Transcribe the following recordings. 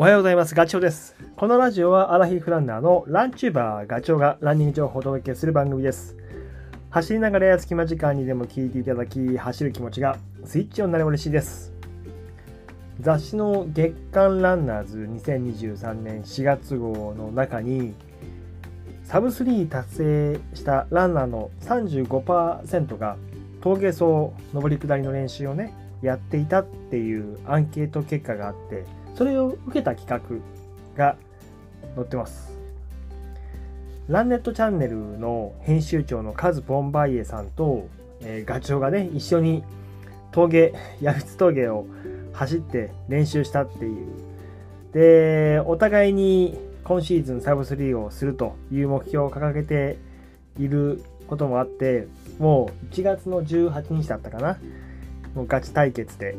おはようございます。ガチョウです。このラジオはアラヒフランナーのランチューバーガチョウがランニング情報をお届けする番組です。走りながらや隙間時間にでも聞いていただき、走る気持ちがスイッチオンになれば嬉しいです。雑誌の月刊ランナーズ2023年4月号の中に、サブ3達成したランナーの35%が峠走上り下りの練習をね、やっていたっていうアンケート結果があって、それを受けた企画が載ってます。ランネットチャンネルの編集長のカズ・ボンバイエさんと、えーガチョウがね、一緒に峠、ヤフツ峠を走って練習したっていう。で、お互いに今シーズンサブ3をするという目標を掲げていることもあって、もう1月の18日だったかな。もうガチ対決で。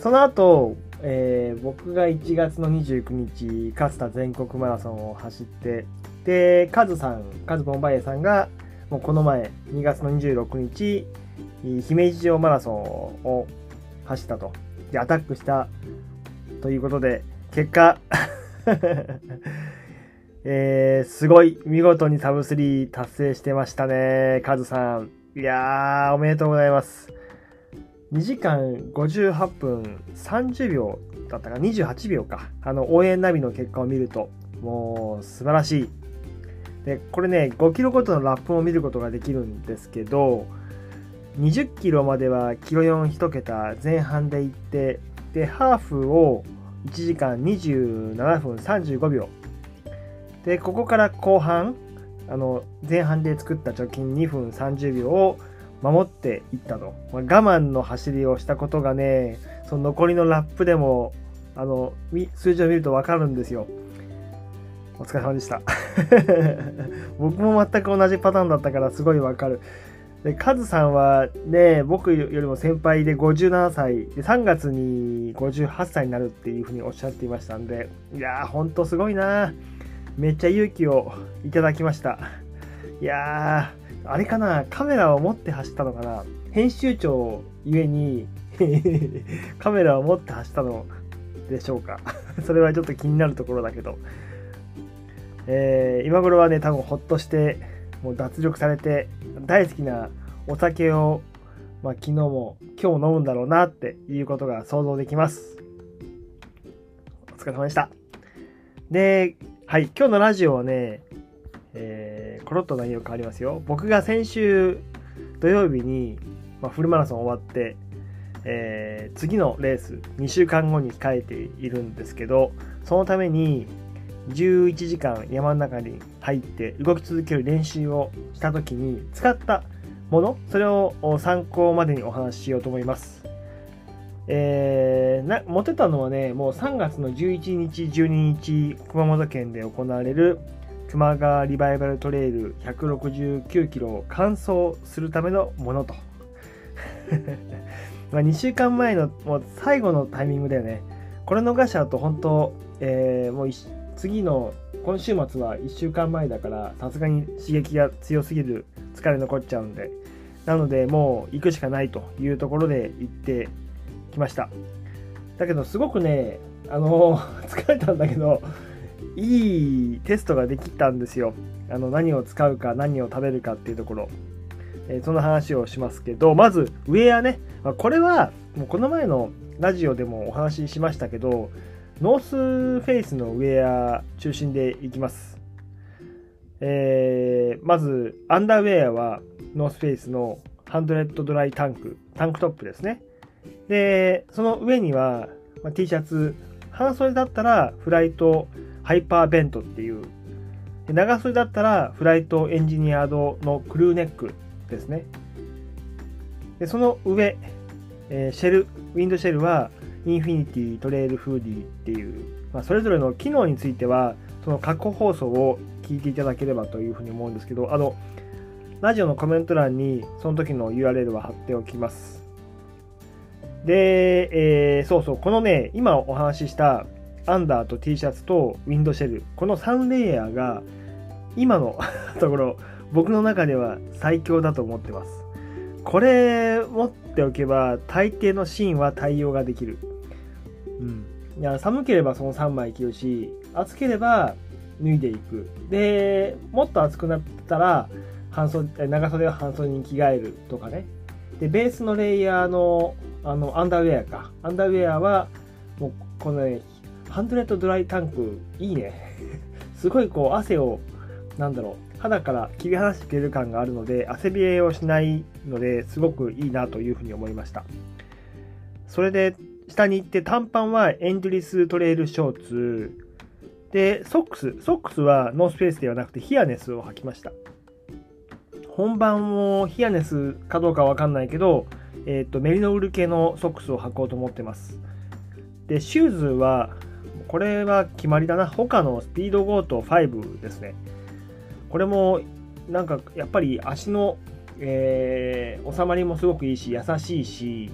その後、えー僕が1月の29日、勝田全国マラソンを走って、で、カズさん、カズボンバイエさんが、もうこの前、2月の26日、姫路城マラソンを走ったと。で、アタックしたということで、結果、えーすごい、見事にサブ3達成してましたね、カズさん。いやー、おめでとうございます。2時間58分30秒だったか28秒か。あの応援ナビの結果を見ると。もう素晴らしい。でこれね5キロごとのラップも見ることができるんですけど20キロまではキロ4 1桁前半で行ってでハーフを1時間27分35秒。でここから後半あの前半で作った貯金2分30秒を守っていったと、まあ、我慢の走りをしたことがねその残りのラップでもあの数字を見ると分かるんですよ。お疲れ様でした。僕も全く同じパターンだったからすごい分かる。でカズさんはね僕よりも先輩で57歳。で3月に58歳になるっていうふうにおっしゃっていましたんでいやーほんとすごいなめっちゃ勇気をいただきました。いやーあれかなカメラを持って走ったのかな編集長ゆえに カメラを持って走ったのでしょうか。それはちょっと気になるところだけど、えー今頃はね多分ほっとしてもう脱力されて大好きなお酒を、まあ、昨日も今日飲むんだろうなっていうことが想像できます。お疲れ様でした。ではい今日のラジオはねコロッと内容変わりますよ。僕が先週土曜日に、まあ、フルマラソン終わって、えー次のレース2週間後に控えているんですけど、そのために11時間山の中に入って動き続ける練習をした時に使ったもの、それを参考までにお話ししようと思います。えーな持てたのはね、もう3月の11日、12日、熊本県で行われる熊川リバイバルトレイル169キロを完走するためのものと。ま2週間前のもう最後のタイミングだよね。これ逃しちゃうと本当、えーもう次の今週末は1週間前だからさすがに刺激が強すぎる疲れ残っちゃうんで。なのでもう行くしかないというところで行ってきました。だけどすごくねあの 疲れたんだけどいいテストができたんですよ。あの何を使うか何を食べるかっていうところ。えーその話をしますけど、まずウェアね。まあこれはもうこの前のラジオでもお話ししましたけど、ノースフェイスのウェア中心でいきます。えーまずアンダーウェアはノースフェイスのハンドレッドドライタンク、タンクトップですね。で、その上には、まあ T シャツ、半袖だったらフライトハイパーベントっていうで長袖だったらフライトエンジニアードのクルーネックですね。でその上、えーシェルウィンドシェルはインフィニティトレイルフーディーっていう、まあ、それぞれの機能についてはその過去放送を聞いていただければというふうに思うんですけどあのラジオのコメント欄にその時の URL は貼っておきます。で、えーそうそう、このね、今お話ししたアンダーと T シャツとウィンドシェル、この3レイヤーが今の ところ僕の中では最強だと思ってます。これ持っておけば大抵のシーンは対応ができる。うん。いや寒ければその3枚着るし暑ければ脱いでいくでもっと暑くなったら半袖長袖は半袖に着替えるとかねでベースのレイヤーのあのアンダーウェアかアンダーウェアはもうこのねハンドレッドドライタンクいいね。すごいこう汗をなんだろう肌から切り離してくれる感があるので汗冷えをしないのですごくいいなというふうに思いました。それで下に行って短パンはエンドリストレイルショーツ。でソックスソックスはノースペースではなくてヒアネスを履きました。本番もヒアネスかどうかわかんないけど、えっ、ー、と、メリノール系のソックスを履こうと思ってます。で、シューズは、これは決まりだな。他のスピードゴート5ですね。これも、なんか、やっぱり足の、えー、収まりもすごくいいし、優しいし、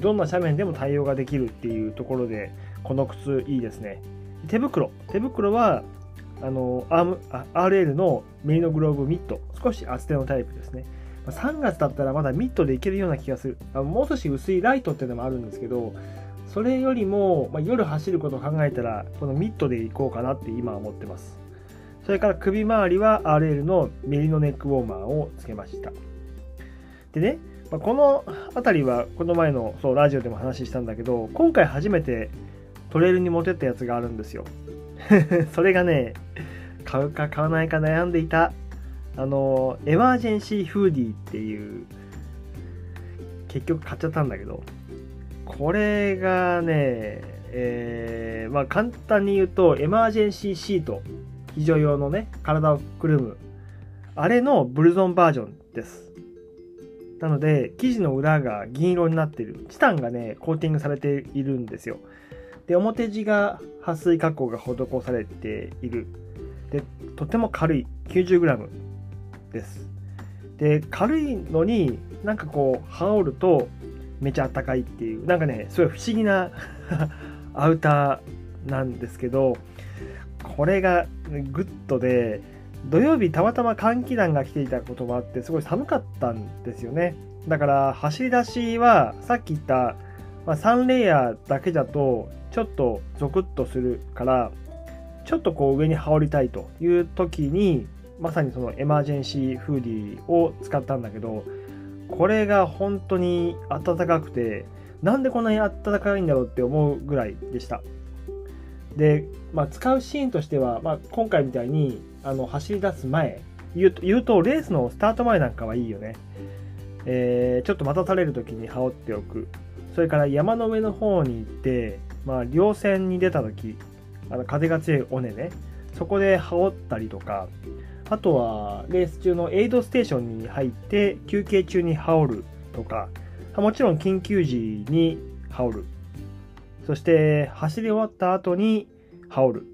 どんな斜面でも対応ができるっていうところで、この靴いいですね。手袋。手袋は、あの、アーム、RL のメリノグローブミット。少し厚手のタイプですね。3月だったらまだミッドでいけるような気がする。もう少し薄いライトっていうのもあるんですけど、それよりも、まあ、夜走ることを考えたら、このミッドでいこうかなって今思ってます。それから首周りは RL のメリノネックウォーマーをつけました。でね、まあ、この辺りはこの前のそうラジオでも話したんだけど、今回初めてトレイルに持てったやつがあるんですよ。それがね、買うか買わないか悩んでいたあのエマージェンシーフーディーっていう結局買っちゃったんだけどこれがねえー、まあ簡単に言うとエマージェンシーシート非常用のね体をくるむあれのブルゾンバージョンです。なので生地の裏が銀色になっている。チタンがねコーティングされているんですよ。で表地が撥水加工が施されている。でとても軽い。90g です。で軽いのになんかこう羽織るとめちゃあったかいっていう。なんかねすごい不思議な アウターなんですけどこれがグッドで土曜日たまたま寒気団が来ていたこともあってすごい寒かったんですよね。だから走り出しはさっき言った、まあ、3レイヤーだけだとちょっとゾクッとするからちょっとこう上に羽織りたいという時にまさにそのエマージェンシーフーディーを使ったんだけどこれが本当に暖かくてなんでこんなに暖かいんだろうって思うぐらいでした。で、まあ、使うシーンとしては、まあ、今回みたいにあの走り出す前言うと言うとレースのスタート前なんかはいいよね、えー、ちょっと待たされる時に羽織っておく。それから山の上の方に行って、まあ、稜線に出た時あの風が強い尾根ね。そこで羽織ったりとかあとはレース中のエイドステーションに入って休憩中に羽織るとか、もちろん緊急時に羽織る。そして走り終わった後に羽織る。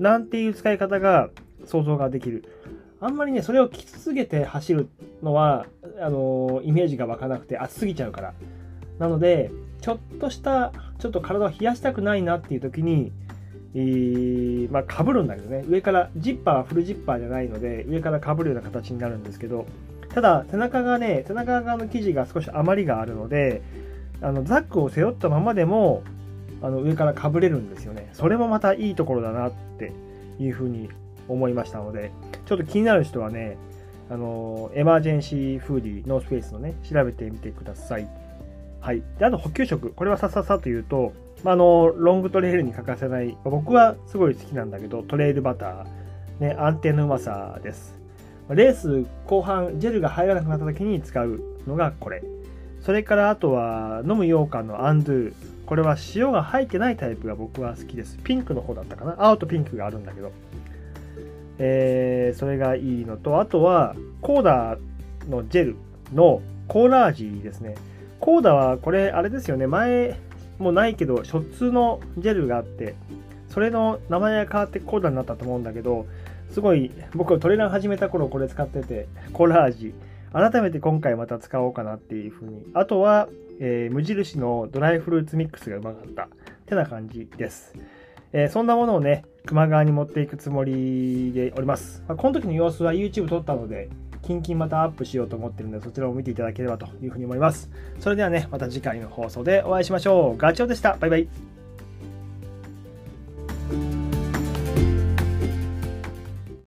なんていう使い方が想像ができる。あんまりね、それを着続けて走るのは、あのイメージが湧かなくて暑すぎちゃうから。なので、ちょっとした、ちょっと体を冷やしたくないなっていう時に、まあ、かぶるんだけどね、上から、ジッパーはフルジッパーじゃないので、上からかぶるような形になるんですけど、ただ、背中がね、背中側の生地が少し余りがあるので、あのザックを背負ったままでも、あの上からかぶれるんですよね。それもまたいいところだなっていうふうに思いましたので、ちょっと気になる人はね、あのエマージェンシーフーディー、ノースフェイスのね、調べてみてください。はい。で、あと補給食。これはさささというと、まあ、あの、ロングトレイルに欠かせない、僕はすごい好きなんだけど、トレイルバター、ね、安定のうまさです。レース後半、ジェルが入らなくなった時に使うのがこれ。それからあとは、飲む羊羹のアンドゥ。これは塩が入ってないタイプが僕は好きです。ピンクの方だったかな青とピンクがあるんだけど。えー、それがいいのと、あとは、コーダーのジェルのコーラ味ですね。コーダはこれ、あれですよね。前、もうないけど、ショッツのジェルがあって、それの名前が変わってコーダになったと思うんだけど、すごい、僕はトレーラー始めた頃これ使ってて、コラージ。改めて今回また使おうかなっていうふうに。あとは、えー、無印のドライフルーツミックスがうまかった。ってな感じです。えー、そんなものをね、熊川に持っていくつもりでおります。まあ、この時の様子は YouTube 撮ったので、キンキンまたアップしようと思ってるんで、そちらを見ていただければというふうに思います。それではね、また次回の放送でお会いしましょう。ガチョウでした。バイバイ。